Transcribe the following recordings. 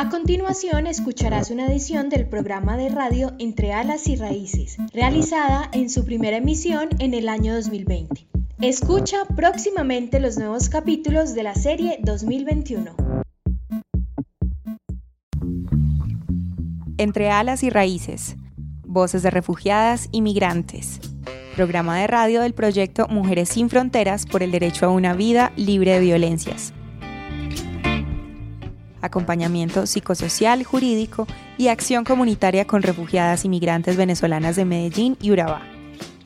A continuación escucharás una edición del programa de radio Entre Alas y Raíces, realizada en su primera emisión en el año 2020. Escucha próximamente los nuevos capítulos de la serie 2021. Entre Alas y Raíces, Voces de Refugiadas y Migrantes, programa de radio del proyecto Mujeres sin Fronteras por el Derecho a una Vida Libre de Violencias acompañamiento psicosocial, jurídico y acción comunitaria con refugiadas y migrantes venezolanas de Medellín y Urabá,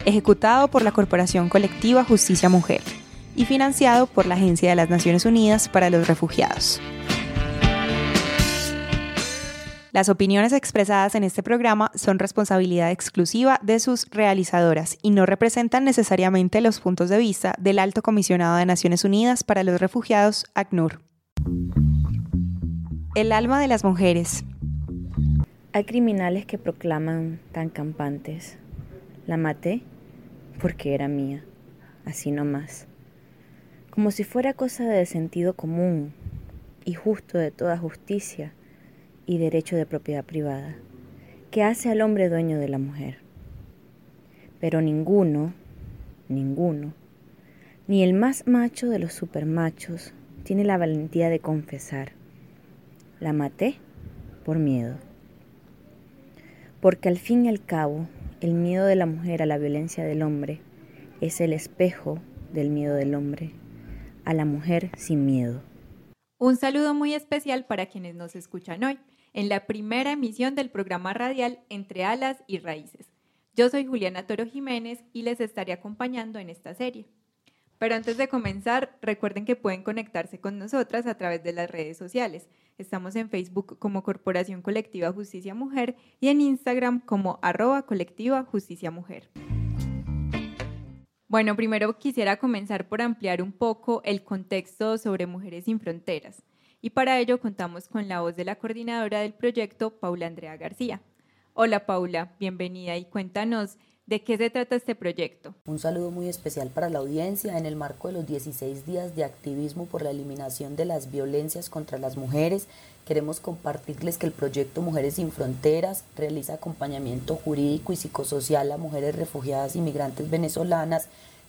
ejecutado por la Corporación Colectiva Justicia Mujer y financiado por la Agencia de las Naciones Unidas para los Refugiados. Las opiniones expresadas en este programa son responsabilidad exclusiva de sus realizadoras y no representan necesariamente los puntos de vista del Alto Comisionado de Naciones Unidas para los Refugiados, ACNUR. El alma de las mujeres. Hay criminales que proclaman tan campantes. La maté porque era mía, así nomás. Como si fuera cosa de sentido común y justo de toda justicia y derecho de propiedad privada, que hace al hombre dueño de la mujer. Pero ninguno, ninguno, ni el más macho de los supermachos tiene la valentía de confesar la maté por miedo. Porque al fin y al cabo, el miedo de la mujer a la violencia del hombre es el espejo del miedo del hombre a la mujer sin miedo. Un saludo muy especial para quienes nos escuchan hoy en la primera emisión del programa radial Entre Alas y Raíces. Yo soy Juliana Toro Jiménez y les estaré acompañando en esta serie. Pero antes de comenzar, recuerden que pueden conectarse con nosotras a través de las redes sociales. Estamos en Facebook como Corporación Colectiva Justicia Mujer y en Instagram como arroba colectiva Justicia Mujer. Bueno, primero quisiera comenzar por ampliar un poco el contexto sobre Mujeres sin Fronteras. Y para ello contamos con la voz de la coordinadora del proyecto, Paula Andrea García. Hola Paula, bienvenida y cuéntanos ¿De qué se trata este proyecto? Un saludo muy especial para la audiencia en el marco de los 16 días de activismo por la eliminación de las violencias contra las mujeres. Queremos compartirles que el proyecto Mujeres sin Fronteras realiza acompañamiento jurídico y psicosocial a mujeres refugiadas y migrantes venezolanas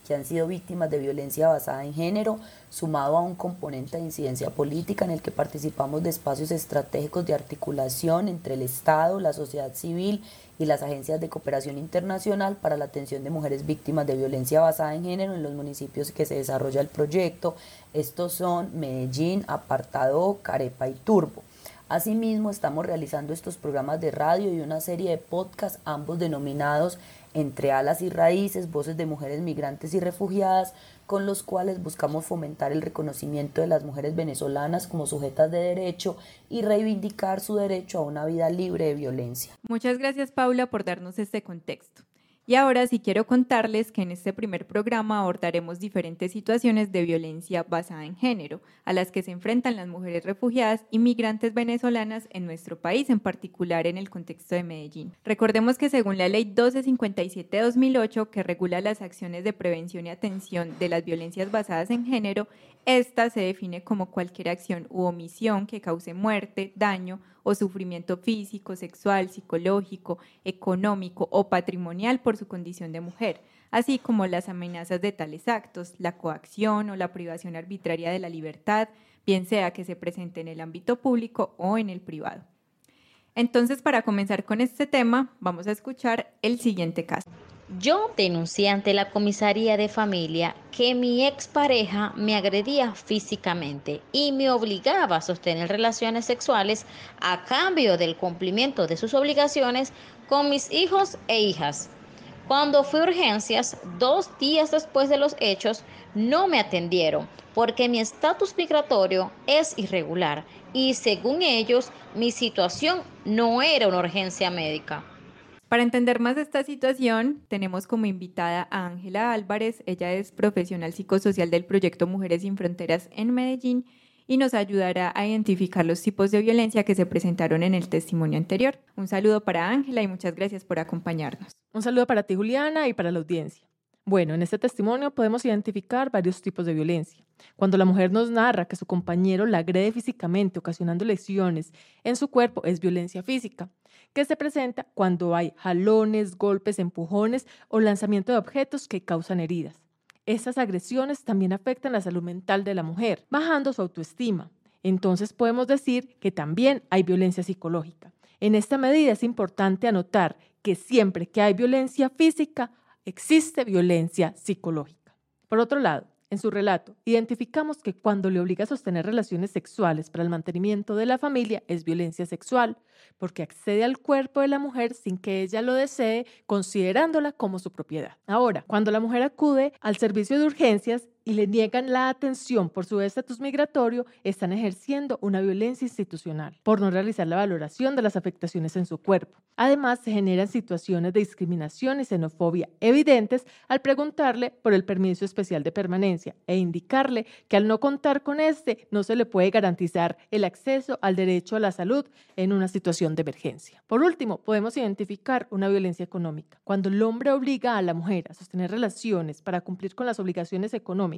que han sido víctimas de violencia basada en género, sumado a un componente de incidencia política en el que participamos de espacios estratégicos de articulación entre el Estado, la sociedad civil y las agencias de cooperación internacional para la atención de mujeres víctimas de violencia basada en género en los municipios que se desarrolla el proyecto. Estos son Medellín, Apartado, Carepa y Turbo. Asimismo, estamos realizando estos programas de radio y una serie de podcasts, ambos denominados Entre alas y raíces, voces de mujeres migrantes y refugiadas, con los cuales buscamos fomentar el reconocimiento de las mujeres venezolanas como sujetas de derecho y reivindicar su derecho a una vida libre de violencia. Muchas gracias Paula por darnos este contexto. Y ahora sí quiero contarles que en este primer programa abordaremos diferentes situaciones de violencia basada en género a las que se enfrentan las mujeres refugiadas y migrantes venezolanas en nuestro país, en particular en el contexto de Medellín. Recordemos que según la Ley 1257-2008, que regula las acciones de prevención y atención de las violencias basadas en género, esta se define como cualquier acción u omisión que cause muerte, daño o sufrimiento físico, sexual, psicológico, económico o patrimonial por su condición de mujer, así como las amenazas de tales actos, la coacción o la privación arbitraria de la libertad, bien sea que se presente en el ámbito público o en el privado. Entonces, para comenzar con este tema, vamos a escuchar el siguiente caso. Yo denuncié ante la comisaría de familia que mi expareja me agredía físicamente y me obligaba a sostener relaciones sexuales a cambio del cumplimiento de sus obligaciones con mis hijos e hijas. Cuando fui a urgencias, dos días después de los hechos, no me atendieron porque mi estatus migratorio es irregular y según ellos mi situación no era una urgencia médica. Para entender más esta situación, tenemos como invitada a Ángela Álvarez. Ella es profesional psicosocial del proyecto Mujeres sin Fronteras en Medellín y nos ayudará a identificar los tipos de violencia que se presentaron en el testimonio anterior. Un saludo para Ángela y muchas gracias por acompañarnos. Un saludo para ti, Juliana, y para la audiencia. Bueno, en este testimonio podemos identificar varios tipos de violencia. Cuando la mujer nos narra que su compañero la agrede físicamente, ocasionando lesiones en su cuerpo, es violencia física, que se presenta cuando hay jalones, golpes, empujones o lanzamiento de objetos que causan heridas. Estas agresiones también afectan la salud mental de la mujer, bajando su autoestima. Entonces podemos decir que también hay violencia psicológica. En esta medida es importante anotar que siempre que hay violencia física, existe violencia psicológica. Por otro lado, en su relato, identificamos que cuando le obliga a sostener relaciones sexuales para el mantenimiento de la familia es violencia sexual, porque accede al cuerpo de la mujer sin que ella lo desee, considerándola como su propiedad. Ahora, cuando la mujer acude al servicio de urgencias, y le niegan la atención por su estatus migratorio, están ejerciendo una violencia institucional por no realizar la valoración de las afectaciones en su cuerpo. Además, se generan situaciones de discriminación y xenofobia evidentes al preguntarle por el permiso especial de permanencia e indicarle que al no contar con este no se le puede garantizar el acceso al derecho a la salud en una situación de emergencia. Por último, podemos identificar una violencia económica. Cuando el hombre obliga a la mujer a sostener relaciones para cumplir con las obligaciones económicas,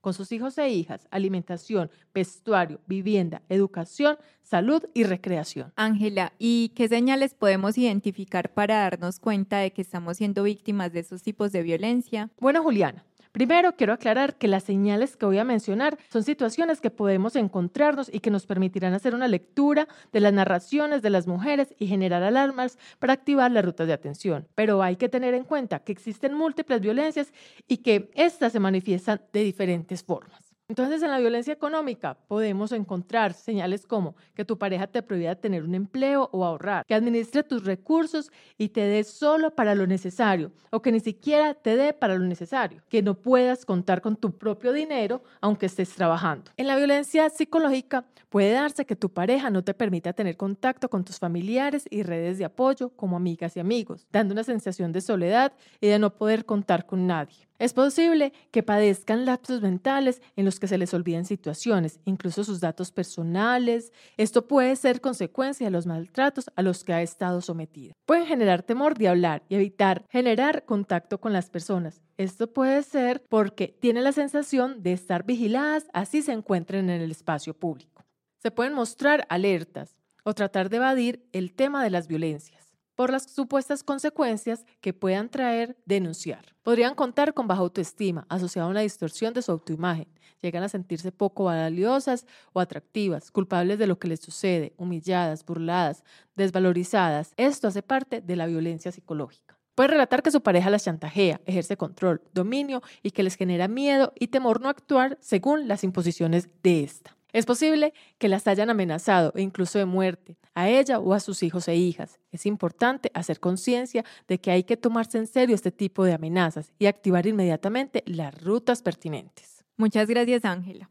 con sus hijos e hijas, alimentación, vestuario, vivienda, educación, salud y recreación. Ángela, ¿y qué señales podemos identificar para darnos cuenta de que estamos siendo víctimas de esos tipos de violencia? Bueno, Juliana, Primero, quiero aclarar que las señales que voy a mencionar son situaciones que podemos encontrarnos y que nos permitirán hacer una lectura de las narraciones de las mujeres y generar alarmas para activar las rutas de atención. Pero hay que tener en cuenta que existen múltiples violencias y que éstas se manifiestan de diferentes formas. Entonces, en la violencia económica podemos encontrar señales como que tu pareja te prohíba tener un empleo o ahorrar, que administre tus recursos y te dé solo para lo necesario o que ni siquiera te dé para lo necesario, que no puedas contar con tu propio dinero aunque estés trabajando. En la violencia psicológica puede darse que tu pareja no te permita tener contacto con tus familiares y redes de apoyo como amigas y amigos, dando una sensación de soledad y de no poder contar con nadie. Es posible que padezcan lapsos mentales en los que se les olviden situaciones, incluso sus datos personales. Esto puede ser consecuencia de los maltratos a los que ha estado sometida. Pueden generar temor de hablar y evitar generar contacto con las personas. Esto puede ser porque tienen la sensación de estar vigiladas así se encuentren en el espacio público. Se pueden mostrar alertas o tratar de evadir el tema de las violencias por las supuestas consecuencias que puedan traer denunciar. Podrían contar con baja autoestima asociada a una distorsión de su autoimagen. Llegan a sentirse poco valiosas o atractivas, culpables de lo que les sucede, humilladas, burladas, desvalorizadas. Esto hace parte de la violencia psicológica. Puede relatar que su pareja las chantajea, ejerce control, dominio y que les genera miedo y temor no actuar según las imposiciones de esta. Es posible que las hayan amenazado e incluso de muerte, a ella o a sus hijos e hijas. Es importante hacer conciencia de que hay que tomarse en serio este tipo de amenazas y activar inmediatamente las rutas pertinentes. Muchas gracias, Ángela.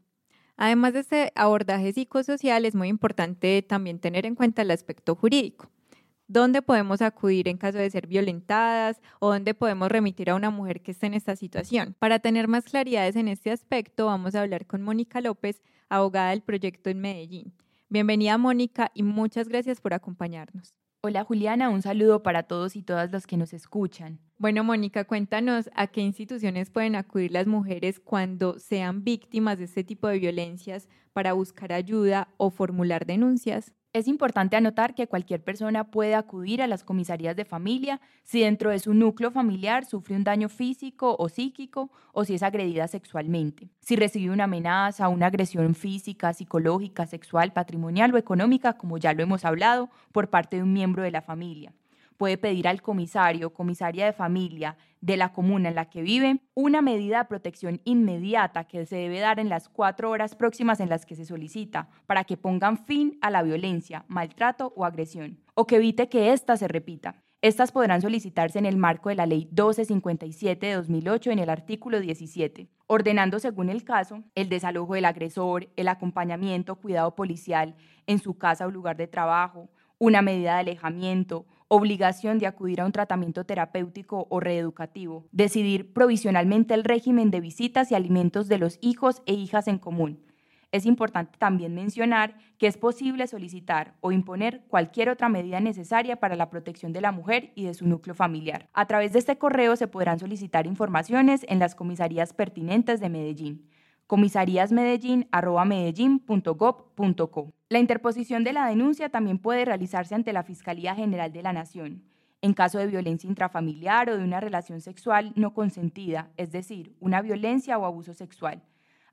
Además de este abordaje psicosocial, es muy importante también tener en cuenta el aspecto jurídico. ¿Dónde podemos acudir en caso de ser violentadas o dónde podemos remitir a una mujer que esté en esta situación? Para tener más claridades en este aspecto, vamos a hablar con Mónica López, abogada del proyecto en Medellín. Bienvenida Mónica y muchas gracias por acompañarnos. Hola Juliana, un saludo para todos y todas los que nos escuchan. Bueno, Mónica, cuéntanos a qué instituciones pueden acudir las mujeres cuando sean víctimas de este tipo de violencias para buscar ayuda o formular denuncias. Es importante anotar que cualquier persona puede acudir a las comisarías de familia si dentro de su núcleo familiar sufre un daño físico o psíquico o si es agredida sexualmente, si recibe una amenaza, una agresión física, psicológica, sexual, patrimonial o económica, como ya lo hemos hablado, por parte de un miembro de la familia puede pedir al comisario, comisaria de familia de la comuna en la que vive, una medida de protección inmediata que se debe dar en las cuatro horas próximas en las que se solicita para que pongan fin a la violencia, maltrato o agresión, o que evite que ésta se repita. Estas podrán solicitarse en el marco de la Ley 1257 de 2008 en el artículo 17, ordenando según el caso el desalojo del agresor, el acompañamiento, cuidado policial en su casa o lugar de trabajo, una medida de alejamiento, obligación de acudir a un tratamiento terapéutico o reeducativo, decidir provisionalmente el régimen de visitas y alimentos de los hijos e hijas en común, Es importante también mencionar que es posible solicitar o imponer cualquier otra medida necesaria para la protección de la mujer y de su núcleo familiar. A través de este correo se podrán solicitar informaciones en las comisarías pertinentes de Medellín comisaríasmedellín.medellín.gov.co. La interposición de la denuncia también puede realizarse ante la Fiscalía General de la Nación. En caso de violencia intrafamiliar o de una relación sexual no consentida, es decir, una violencia o abuso sexual,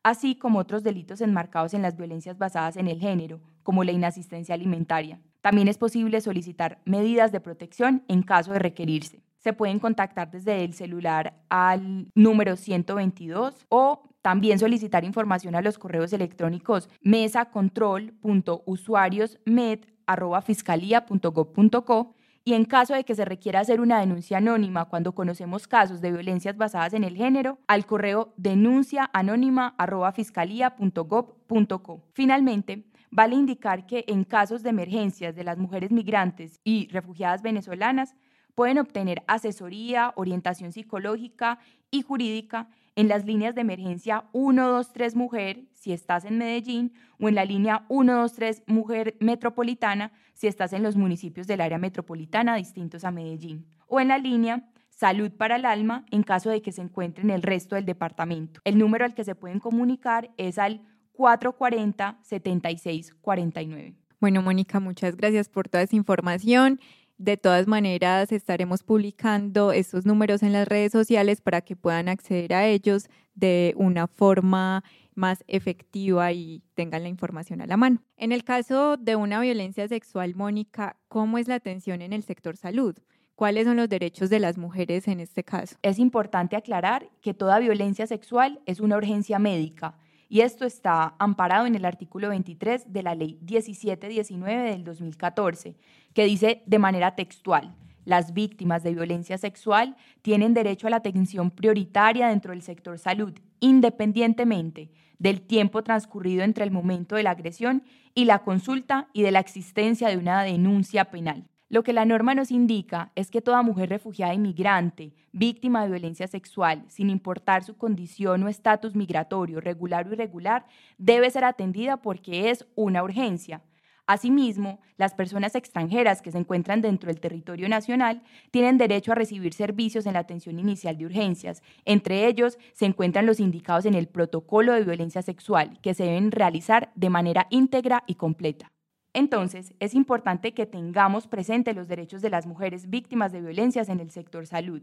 así como otros delitos enmarcados en las violencias basadas en el género, como la inasistencia alimentaria. También es posible solicitar medidas de protección en caso de requerirse. Se pueden contactar desde el celular al número 122 o también solicitar información a los correos electrónicos mesacontrol.usuariosmed.fiscalía.gov.co y en caso de que se requiera hacer una denuncia anónima cuando conocemos casos de violencias basadas en el género, al correo denunciaanónima.fiscalía.gov.co. Finalmente, vale indicar que en casos de emergencias de las mujeres migrantes y refugiadas venezolanas, pueden obtener asesoría, orientación psicológica y jurídica en las líneas de emergencia 123 Mujer si estás en Medellín o en la línea 123 Mujer Metropolitana si estás en los municipios del área metropolitana distintos a Medellín o en la línea Salud para el Alma en caso de que se encuentre en el resto del departamento. El número al que se pueden comunicar es al 440-7649. Bueno, Mónica, muchas gracias por toda esa información. De todas maneras, estaremos publicando estos números en las redes sociales para que puedan acceder a ellos de una forma más efectiva y tengan la información a la mano. En el caso de una violencia sexual, Mónica, ¿cómo es la atención en el sector salud? ¿Cuáles son los derechos de las mujeres en este caso? Es importante aclarar que toda violencia sexual es una urgencia médica y esto está amparado en el artículo 23 de la ley 1719 del 2014, que dice de manera textual, las víctimas de violencia sexual tienen derecho a la atención prioritaria dentro del sector salud, independientemente del tiempo transcurrido entre el momento de la agresión y la consulta y de la existencia de una denuncia penal. Lo que la norma nos indica es que toda mujer refugiada inmigrante, víctima de violencia sexual, sin importar su condición o estatus migratorio, regular o irregular, debe ser atendida porque es una urgencia. Asimismo, las personas extranjeras que se encuentran dentro del territorio nacional tienen derecho a recibir servicios en la atención inicial de urgencias. Entre ellos se encuentran los indicados en el protocolo de violencia sexual, que se deben realizar de manera íntegra y completa. Entonces, es importante que tengamos presente los derechos de las mujeres víctimas de violencias en el sector salud.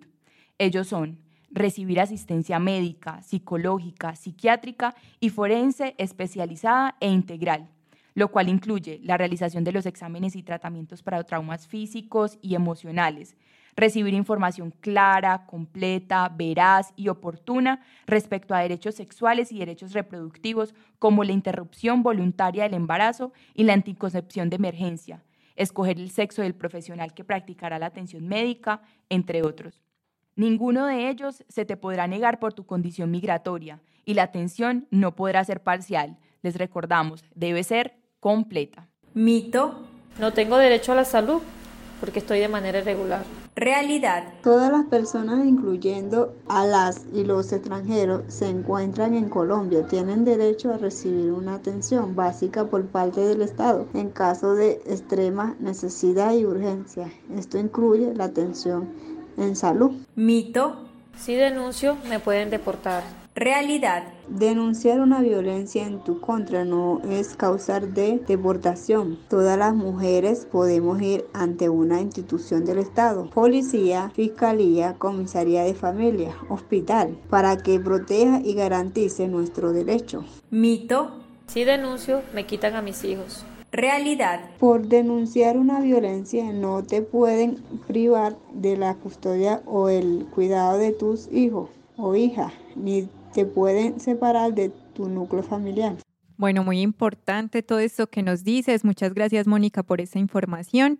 Ellos son recibir asistencia médica, psicológica, psiquiátrica y forense especializada e integral, lo cual incluye la realización de los exámenes y tratamientos para traumas físicos y emocionales, recibir información clara, completa, veraz y oportuna respecto a derechos sexuales y derechos reproductivos como la interrupción voluntaria del embarazo y la anticoncepción de emergencia, escoger el sexo del profesional que practicará la atención médica, entre otros. Ninguno de ellos se te podrá negar por tu condición migratoria y la atención no podrá ser parcial. Les recordamos, debe ser completa. Mito. No tengo derecho a la salud porque estoy de manera irregular. Realidad. Todas las personas, incluyendo a las y los extranjeros, se encuentran en Colombia. Tienen derecho a recibir una atención básica por parte del Estado en caso de extrema necesidad y urgencia. Esto incluye la atención en salud. Mito. Si denuncio, me pueden deportar. Realidad. Denunciar una violencia en tu contra no es causar de deportación. Todas las mujeres podemos ir ante una institución del Estado, policía, fiscalía, comisaría de familia, hospital, para que proteja y garantice nuestro derecho. Mito. Si denuncio, me quitan a mis hijos. Realidad. Por denunciar una violencia no te pueden privar de la custodia o el cuidado de tus hijos o hijas, ni te pueden separar de tu núcleo familiar. Bueno, muy importante todo esto que nos dices. Muchas gracias, Mónica, por esa información.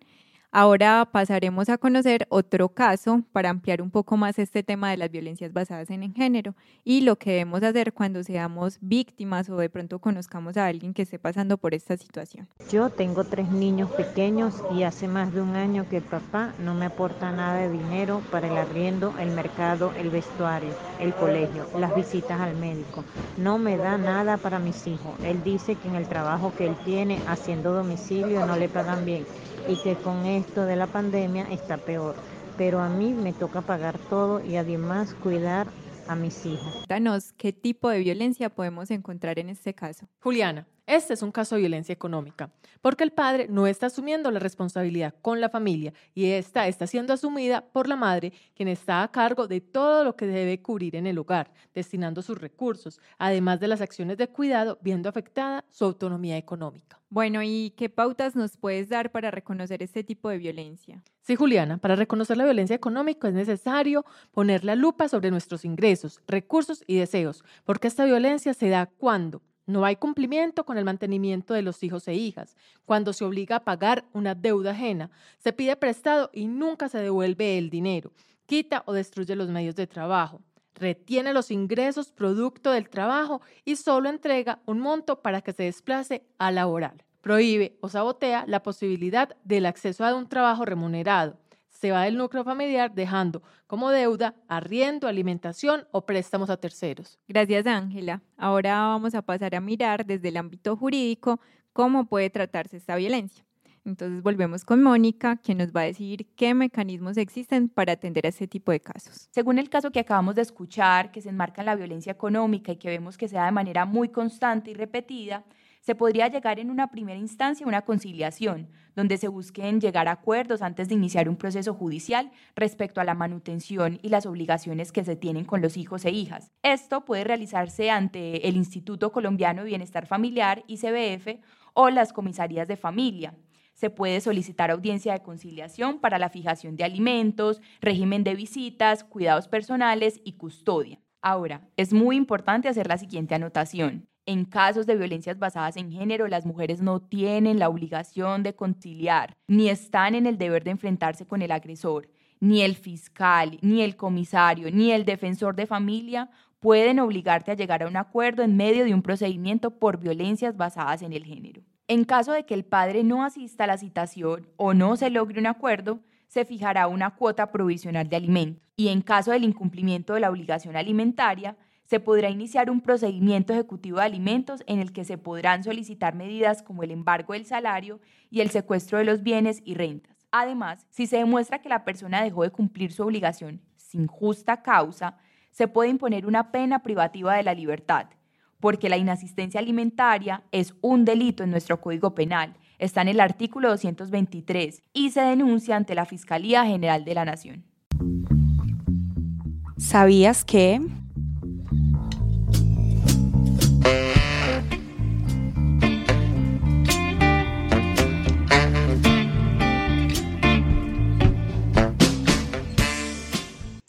Ahora pasaremos a conocer otro caso para ampliar un poco más este tema de las violencias basadas en el género y lo que debemos hacer cuando seamos víctimas o de pronto conozcamos a alguien que esté pasando por esta situación. Yo tengo tres niños pequeños y hace más de un año que papá no me aporta nada de dinero para el arriendo, el mercado, el vestuario, el colegio, las visitas al médico. No me da nada para mis hijos. Él dice que en el trabajo que él tiene haciendo domicilio no le pagan bien y que con esto de la pandemia está peor. Pero a mí me toca pagar todo y además cuidar a mis hijos. Danos qué tipo de violencia podemos encontrar en este caso. Juliana, este es un caso de violencia económica, porque el padre no está asumiendo la responsabilidad con la familia y esta está siendo asumida por la madre, quien está a cargo de todo lo que debe cubrir en el hogar, destinando sus recursos, además de las acciones de cuidado, viendo afectada su autonomía económica. Bueno, ¿y qué pautas nos puedes dar para reconocer este tipo de violencia? Sí, Juliana, para reconocer la violencia económica es necesario poner la lupa sobre nuestros ingresos, recursos y deseos, porque esta violencia se da cuando no hay cumplimiento con el mantenimiento de los hijos e hijas, cuando se obliga a pagar una deuda ajena, se pide prestado y nunca se devuelve el dinero, quita o destruye los medios de trabajo, retiene los ingresos producto del trabajo y solo entrega un monto para que se desplace a laboral. Prohíbe o sabotea la posibilidad del acceso a un trabajo remunerado. Se va del núcleo familiar dejando como deuda arriendo, alimentación o préstamos a terceros. Gracias, Ángela. Ahora vamos a pasar a mirar desde el ámbito jurídico cómo puede tratarse esta violencia. Entonces volvemos con Mónica, quien nos va a decir qué mecanismos existen para atender a este tipo de casos. Según el caso que acabamos de escuchar, que se enmarca en la violencia económica y que vemos que se da de manera muy constante y repetida, se podría llegar en una primera instancia a una conciliación, donde se busquen llegar a acuerdos antes de iniciar un proceso judicial respecto a la manutención y las obligaciones que se tienen con los hijos e hijas. Esto puede realizarse ante el Instituto Colombiano de Bienestar Familiar, ICBF, o las comisarías de familia se puede solicitar audiencia de conciliación para la fijación de alimentos, régimen de visitas, cuidados personales y custodia. Ahora, es muy importante hacer la siguiente anotación. En casos de violencias basadas en género, las mujeres no tienen la obligación de conciliar, ni están en el deber de enfrentarse con el agresor. Ni el fiscal, ni el comisario, ni el defensor de familia pueden obligarte a llegar a un acuerdo en medio de un procedimiento por violencias basadas en el género. En caso de que el padre no asista a la citación o no se logre un acuerdo, se fijará una cuota provisional de alimentos y en caso del incumplimiento de la obligación alimentaria, se podrá iniciar un procedimiento ejecutivo de alimentos en el que se podrán solicitar medidas como el embargo del salario y el secuestro de los bienes y rentas. Además, si se demuestra que la persona dejó de cumplir su obligación sin justa causa, se puede imponer una pena privativa de la libertad porque la inasistencia alimentaria es un delito en nuestro Código Penal. Está en el artículo 223 y se denuncia ante la Fiscalía General de la Nación. ¿Sabías que...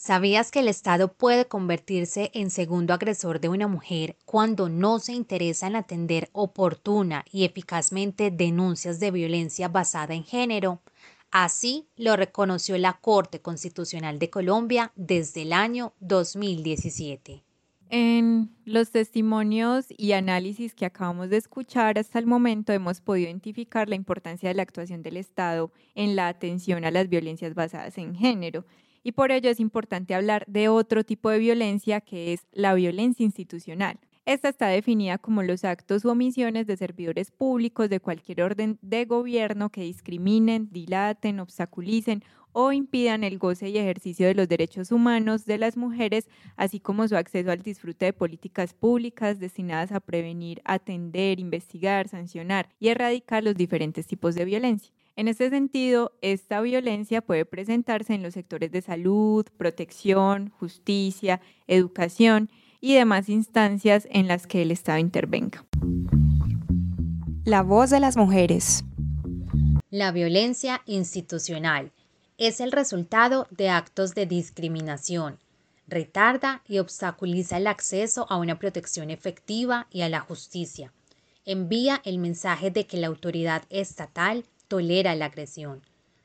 ¿Sabías que el Estado puede convertirse en segundo agresor de una mujer cuando no se interesa en atender oportuna y eficazmente denuncias de violencia basada en género? Así lo reconoció la Corte Constitucional de Colombia desde el año 2017. En los testimonios y análisis que acabamos de escuchar hasta el momento hemos podido identificar la importancia de la actuación del Estado en la atención a las violencias basadas en género y por ello es importante hablar de otro tipo de violencia que es la violencia institucional. Esta está definida como los actos u omisiones de servidores públicos de cualquier orden de gobierno que discriminen, dilaten, obstaculicen o impidan el goce y ejercicio de los derechos humanos de las mujeres, así como su acceso al disfrute de políticas públicas destinadas a prevenir, atender, investigar, sancionar y erradicar los diferentes tipos de violencia. En este sentido, esta violencia puede presentarse en los sectores de salud, protección, justicia, educación y demás instancias en las que el Estado intervenga. La voz de las mujeres. La violencia institucional es el resultado de actos de discriminación. Retarda y obstaculiza el acceso a una protección efectiva y a la justicia. Envía el mensaje de que la autoridad estatal tolera la agresión.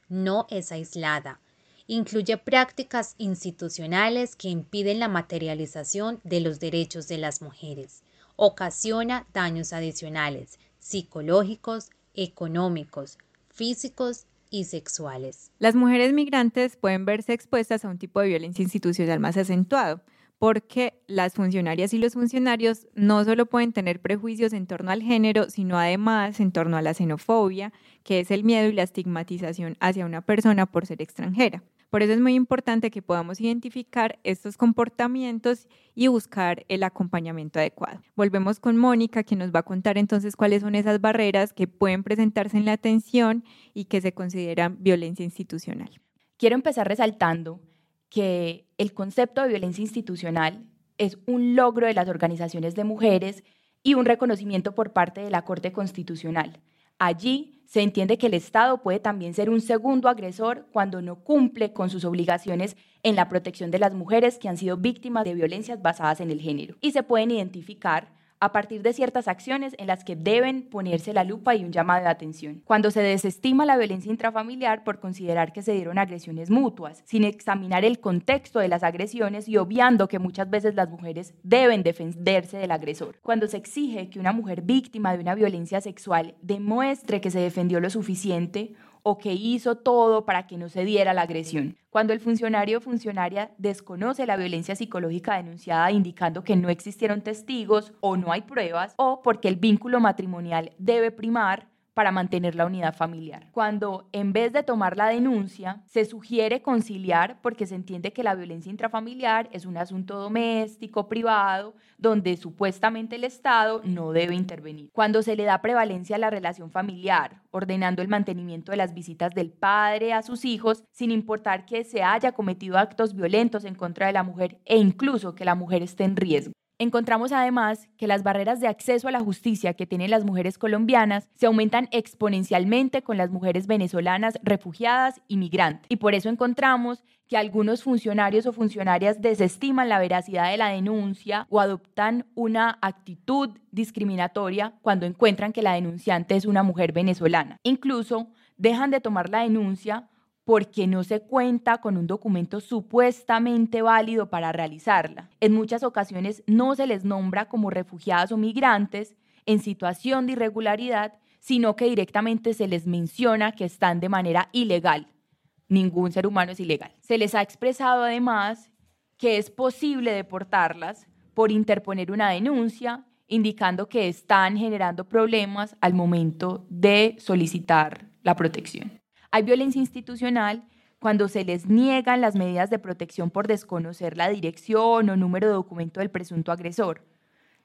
no es aislada. Incluye prácticas institucionales que impiden la materialización de los derechos de las mujeres. Ocasiona daños adicionales, psicológicos, económicos, físicos y sexuales. Las mujeres migrantes pueden verse expuestas a un tipo de violencia institucional más acentuado porque las funcionarias y los funcionarios no solo pueden tener prejuicios en torno al género, sino además en torno a la xenofobia, que es el miedo y la estigmatización hacia una persona por ser extranjera. Por eso es muy importante que podamos identificar estos comportamientos y buscar el acompañamiento adecuado. Volvemos con Mónica, que nos va a contar entonces cuáles son esas barreras que pueden presentarse en la atención y que se consideran violencia institucional. Quiero empezar resaltando que el concepto de violencia institucional es un logro de las organizaciones de mujeres y un reconocimiento por parte de la Corte Constitucional. Allí se entiende que el Estado puede también ser un segundo agresor cuando no cumple con sus obligaciones en la protección de las mujeres que han sido víctimas de violencias basadas en el género. Y se pueden identificar a partir de ciertas acciones en las que deben ponerse la lupa y un llamado de atención. Cuando se desestima la violencia intrafamiliar por considerar que se dieron agresiones mutuas, sin examinar el contexto de las agresiones y obviando que muchas veces las mujeres deben defenderse del agresor. Cuando se exige que una mujer víctima de una violencia sexual demuestre que se defendió lo suficiente o que hizo todo para que no se diera la agresión. Cuando el funcionario o funcionaria desconoce la violencia psicológica denunciada indicando que no existieron testigos o no hay pruebas o porque el vínculo matrimonial debe primar, para mantener la unidad familiar. Cuando en vez de tomar la denuncia, se sugiere conciliar porque se entiende que la violencia intrafamiliar es un asunto doméstico, privado, donde supuestamente el Estado no debe intervenir. Cuando se le da prevalencia a la relación familiar, ordenando el mantenimiento de las visitas del padre a sus hijos, sin importar que se haya cometido actos violentos en contra de la mujer e incluso que la mujer esté en riesgo. Encontramos además que las barreras de acceso a la justicia que tienen las mujeres colombianas se aumentan exponencialmente con las mujeres venezolanas refugiadas y migrantes. Y por eso encontramos que algunos funcionarios o funcionarias desestiman la veracidad de la denuncia o adoptan una actitud discriminatoria cuando encuentran que la denunciante es una mujer venezolana. Incluso dejan de tomar la denuncia porque no se cuenta con un documento supuestamente válido para realizarla. En muchas ocasiones no se les nombra como refugiadas o migrantes en situación de irregularidad, sino que directamente se les menciona que están de manera ilegal. Ningún ser humano es ilegal. Se les ha expresado además que es posible deportarlas por interponer una denuncia indicando que están generando problemas al momento de solicitar la protección. Hay violencia institucional cuando se les niegan las medidas de protección por desconocer la dirección o número de documento del presunto agresor.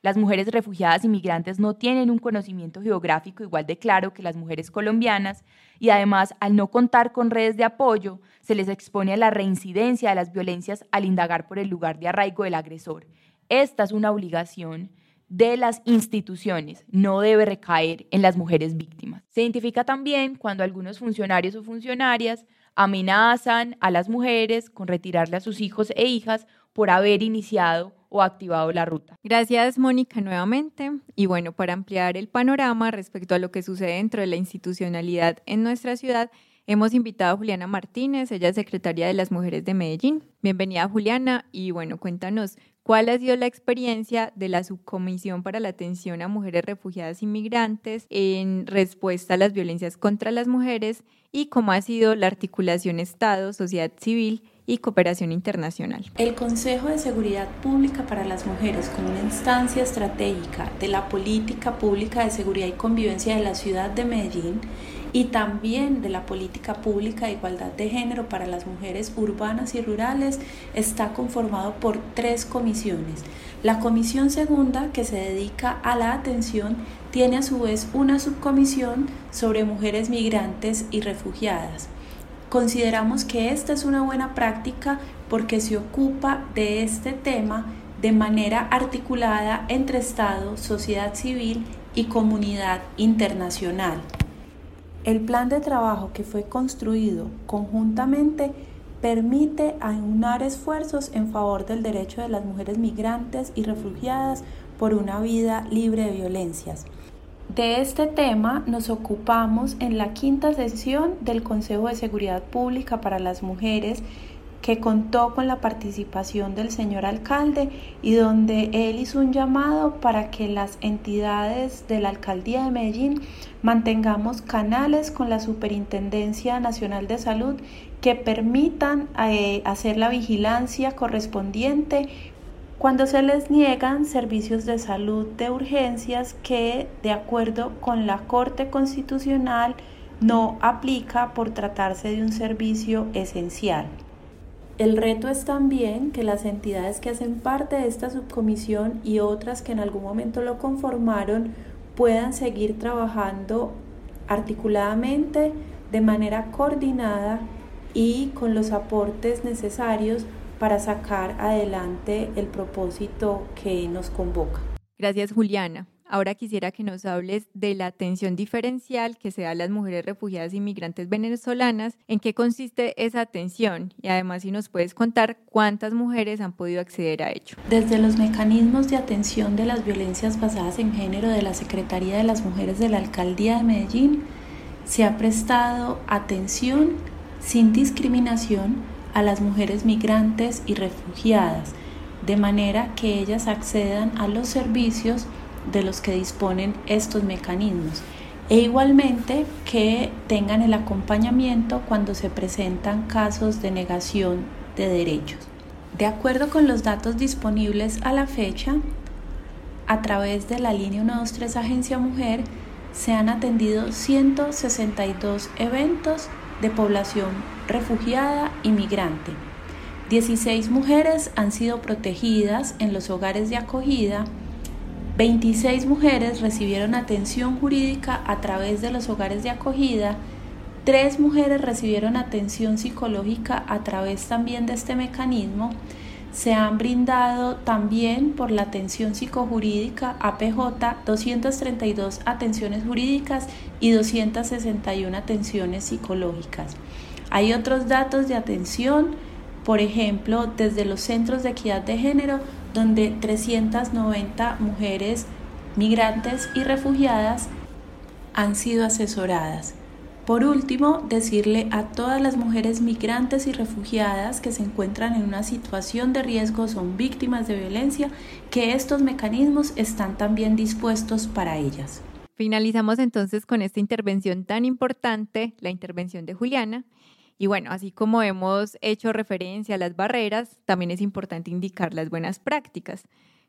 Las mujeres refugiadas y migrantes no tienen un conocimiento geográfico igual de claro que las mujeres colombianas y además al no contar con redes de apoyo se les expone a la reincidencia de las violencias al indagar por el lugar de arraigo del agresor. Esta es una obligación de las instituciones no debe recaer en las mujeres víctimas. Se identifica también cuando algunos funcionarios o funcionarias amenazan a las mujeres con retirarle a sus hijos e hijas por haber iniciado o activado la ruta. Gracias, Mónica, nuevamente. Y bueno, para ampliar el panorama respecto a lo que sucede dentro de la institucionalidad en nuestra ciudad, hemos invitado a Juliana Martínez, ella es secretaria de las Mujeres de Medellín. Bienvenida, Juliana. Y bueno, cuéntanos ¿Cuál ha sido la experiencia de la Subcomisión para la Atención a Mujeres Refugiadas y Migrantes en respuesta a las violencias contra las mujeres y cómo ha sido la articulación Estado, sociedad civil y cooperación internacional? El Consejo de Seguridad Pública para las Mujeres, como una instancia estratégica de la política pública de seguridad y convivencia de la ciudad de Medellín, y también de la política pública de igualdad de género para las mujeres urbanas y rurales está conformado por tres comisiones. La comisión segunda, que se dedica a la atención, tiene a su vez una subcomisión sobre mujeres migrantes y refugiadas. Consideramos que esta es una buena práctica porque se ocupa de este tema de manera articulada entre Estado, sociedad civil y comunidad internacional. El plan de trabajo que fue construido conjuntamente permite aunar esfuerzos en favor del derecho de las mujeres migrantes y refugiadas por una vida libre de violencias. De este tema nos ocupamos en la quinta sesión del Consejo de Seguridad Pública para las Mujeres que contó con la participación del señor alcalde y donde él hizo un llamado para que las entidades de la alcaldía de Medellín mantengamos canales con la Superintendencia Nacional de Salud que permitan eh, hacer la vigilancia correspondiente cuando se les niegan servicios de salud de urgencias que, de acuerdo con la Corte Constitucional, no aplica por tratarse de un servicio esencial. El reto es también que las entidades que hacen parte de esta subcomisión y otras que en algún momento lo conformaron puedan seguir trabajando articuladamente, de manera coordinada y con los aportes necesarios para sacar adelante el propósito que nos convoca. Gracias, Juliana. Ahora quisiera que nos hables de la atención diferencial que se da a las mujeres refugiadas inmigrantes venezolanas, en qué consiste esa atención y además si nos puedes contar cuántas mujeres han podido acceder a ello. Desde los mecanismos de atención de las violencias basadas en género de la Secretaría de las Mujeres de la Alcaldía de Medellín, se ha prestado atención sin discriminación a las mujeres migrantes y refugiadas, de manera que ellas accedan a los servicios de los que disponen estos mecanismos e igualmente que tengan el acompañamiento cuando se presentan casos de negación de derechos. De acuerdo con los datos disponibles a la fecha, a través de la línea 123 Agencia Mujer se han atendido 162 eventos de población refugiada y migrante. 16 mujeres han sido protegidas en los hogares de acogida, 26 mujeres recibieron atención jurídica a través de los hogares de acogida, 3 mujeres recibieron atención psicológica a través también de este mecanismo, se han brindado también por la atención psicojurídica APJ 232 atenciones jurídicas y 261 atenciones psicológicas. Hay otros datos de atención, por ejemplo, desde los centros de equidad de género, donde 390 mujeres migrantes y refugiadas han sido asesoradas. Por último, decirle a todas las mujeres migrantes y refugiadas que se encuentran en una situación de riesgo, son víctimas de violencia, que estos mecanismos están también dispuestos para ellas. Finalizamos entonces con esta intervención tan importante, la intervención de Juliana. Y bueno, así como hemos hecho referencia a las barreras, también es importante indicar las buenas prácticas.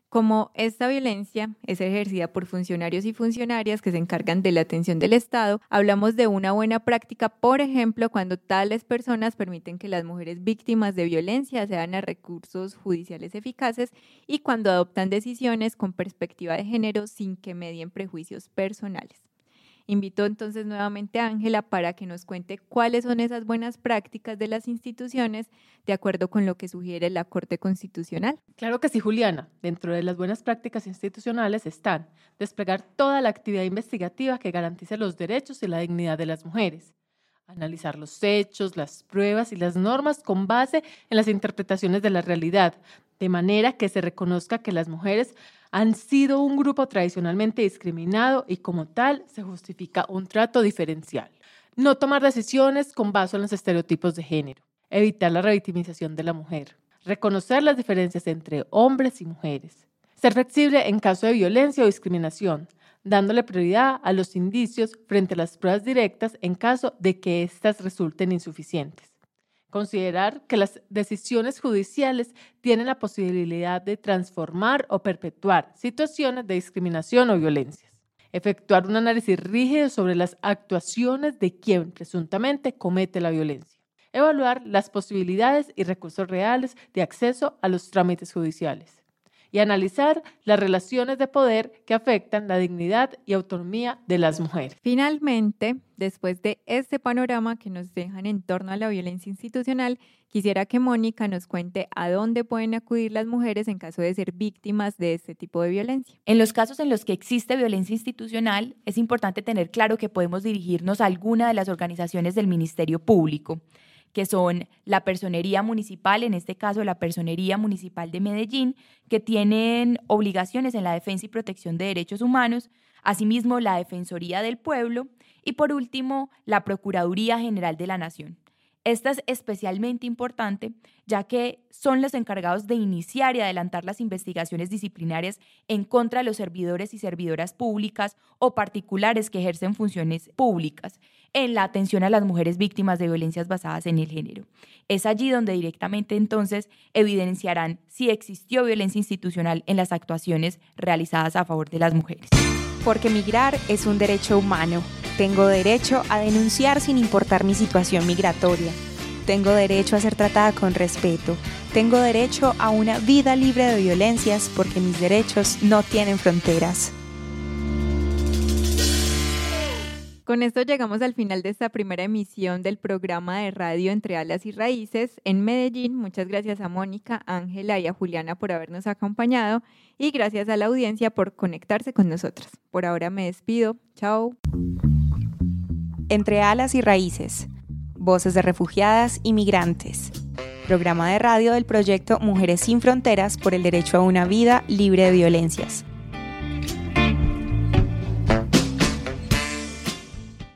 Como esta violencia es ejercida por funcionarios y funcionarias que se encargan de la atención del Estado, hablamos de una buena práctica, por ejemplo, cuando tales personas permiten que las mujeres víctimas de violencia sean a recursos judiciales eficaces y cuando adoptan decisiones con perspectiva de género sin que medien prejuicios personales. Invito entonces nuevamente a Ángela para que nos cuente cuáles son esas buenas prácticas de las instituciones de acuerdo con lo que sugiere la Corte Constitucional. Claro que sí, Juliana. Dentro de las buenas prácticas institucionales están desplegar toda la actividad investigativa que garantice los derechos y la dignidad de las mujeres, analizar los hechos, las pruebas y las normas con base en las interpretaciones de la realidad, de manera que se reconozca que las mujeres han sido un grupo tradicionalmente discriminado y como tal se justifica un trato diferencial. No tomar decisiones con base en los estereotipos de género. Evitar la revictimización de la mujer. Reconocer las diferencias entre hombres y mujeres. Ser flexible en caso de violencia o discriminación, dándole prioridad a los indicios frente a las pruebas directas en caso de que éstas resulten insuficientes considerar que las decisiones judiciales tienen la posibilidad de transformar o perpetuar situaciones de discriminación o violencias. Efectuar un análisis rígido sobre las actuaciones de quien presuntamente comete la violencia. Evaluar las posibilidades y recursos reales de acceso a los trámites judiciales y analizar las relaciones de poder que afectan la dignidad y autonomía de las mujeres. Finalmente, después de este panorama que nos dejan en torno a la violencia institucional, quisiera que Mónica nos cuente a dónde pueden acudir las mujeres en caso de ser víctimas de este tipo de violencia. En los casos en los que existe violencia institucional, es importante tener claro que podemos dirigirnos a alguna de las organizaciones del Ministerio Público que son la Personería Municipal, en este caso la Personería Municipal de Medellín, que tienen obligaciones en la defensa y protección de derechos humanos, Asimismo, la Defensoría del Pueblo y por último, la Procuraduría General de la Nación. Esta es especialmente importante ya que son los encargados de iniciar y adelantar las investigaciones disciplinarias en contra de los servidores y servidoras públicas o particulares que ejercen funciones públicas en la atención a las mujeres víctimas de violencias basadas en el género. Es allí donde directamente entonces evidenciarán si existió violencia institucional en las actuaciones realizadas a favor de las mujeres. Porque migrar es un derecho humano. Tengo derecho a denunciar sin importar mi situación migratoria. Tengo derecho a ser tratada con respeto. Tengo derecho a una vida libre de violencias porque mis derechos no tienen fronteras. Con esto llegamos al final de esta primera emisión del programa de radio Entre Alas y Raíces en Medellín. Muchas gracias a Mónica, Ángela y a Juliana por habernos acompañado y gracias a la audiencia por conectarse con nosotras. Por ahora me despido. Chao. Entre Alas y Raíces. Voces de refugiadas y migrantes. Programa de radio del proyecto Mujeres sin Fronteras por el derecho a una vida libre de violencias.